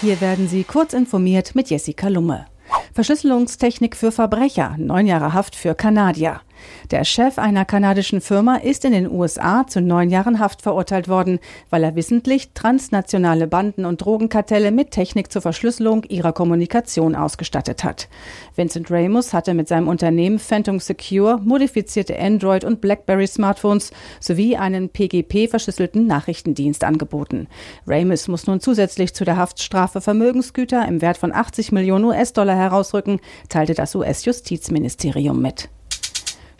Hier werden Sie kurz informiert mit Jessica Lumme. Verschlüsselungstechnik für Verbrecher, neun Jahre Haft für Kanadier. Der Chef einer kanadischen Firma ist in den USA zu neun Jahren Haft verurteilt worden, weil er wissentlich transnationale Banden und Drogenkartelle mit Technik zur Verschlüsselung ihrer Kommunikation ausgestattet hat. Vincent Ramos hatte mit seinem Unternehmen Phantom Secure modifizierte Android- und BlackBerry-Smartphones sowie einen PGP-verschlüsselten Nachrichtendienst angeboten. Ramos muss nun zusätzlich zu der Haftstrafe Vermögensgüter im Wert von 80 Millionen US-Dollar herausrücken, teilte das US-Justizministerium mit.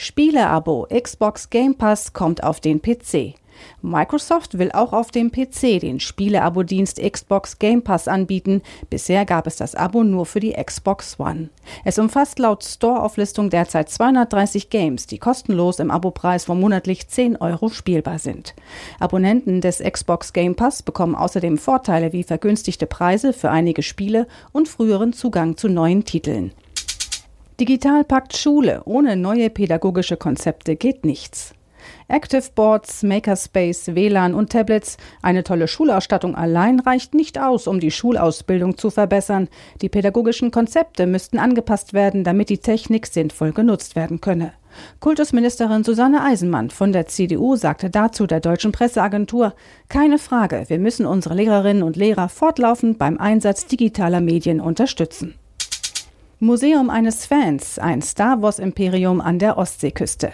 Spieleabo Xbox Game Pass kommt auf den PC. Microsoft will auch auf dem PC den Spieleabo-Dienst Xbox Game Pass anbieten. Bisher gab es das Abo nur für die Xbox One. Es umfasst laut Store-Auflistung derzeit 230 Games, die kostenlos im Abopreis von monatlich 10 Euro spielbar sind. Abonnenten des Xbox Game Pass bekommen außerdem Vorteile wie vergünstigte Preise für einige Spiele und früheren Zugang zu neuen Titeln. Digitalpakt Schule. Ohne neue pädagogische Konzepte geht nichts. Active Boards, Makerspace, WLAN und Tablets. Eine tolle Schulausstattung allein reicht nicht aus, um die Schulausbildung zu verbessern. Die pädagogischen Konzepte müssten angepasst werden, damit die Technik sinnvoll genutzt werden könne. Kultusministerin Susanne Eisenmann von der CDU sagte dazu der deutschen Presseagentur, keine Frage, wir müssen unsere Lehrerinnen und Lehrer fortlaufend beim Einsatz digitaler Medien unterstützen. Museum eines Fans, ein Star Wars Imperium an der Ostseeküste.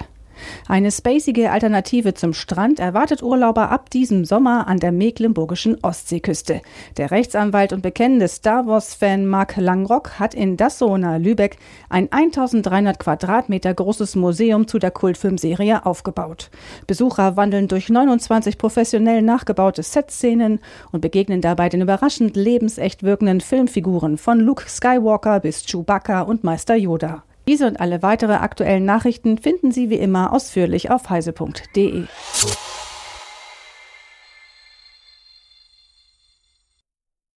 Eine spacige Alternative zum Strand erwartet Urlauber ab diesem Sommer an der mecklenburgischen Ostseeküste. Der Rechtsanwalt und bekennende Star Wars-Fan Mark Langrock hat in Dassona Lübeck ein 1300 Quadratmeter großes Museum zu der Kultfilmserie aufgebaut. Besucher wandeln durch 29 professionell nachgebaute Setszenen und begegnen dabei den überraschend lebensecht wirkenden Filmfiguren von Luke Skywalker bis Chewbacca und Meister Yoda. Diese und alle weitere aktuellen Nachrichten finden Sie wie immer ausführlich auf heise.de.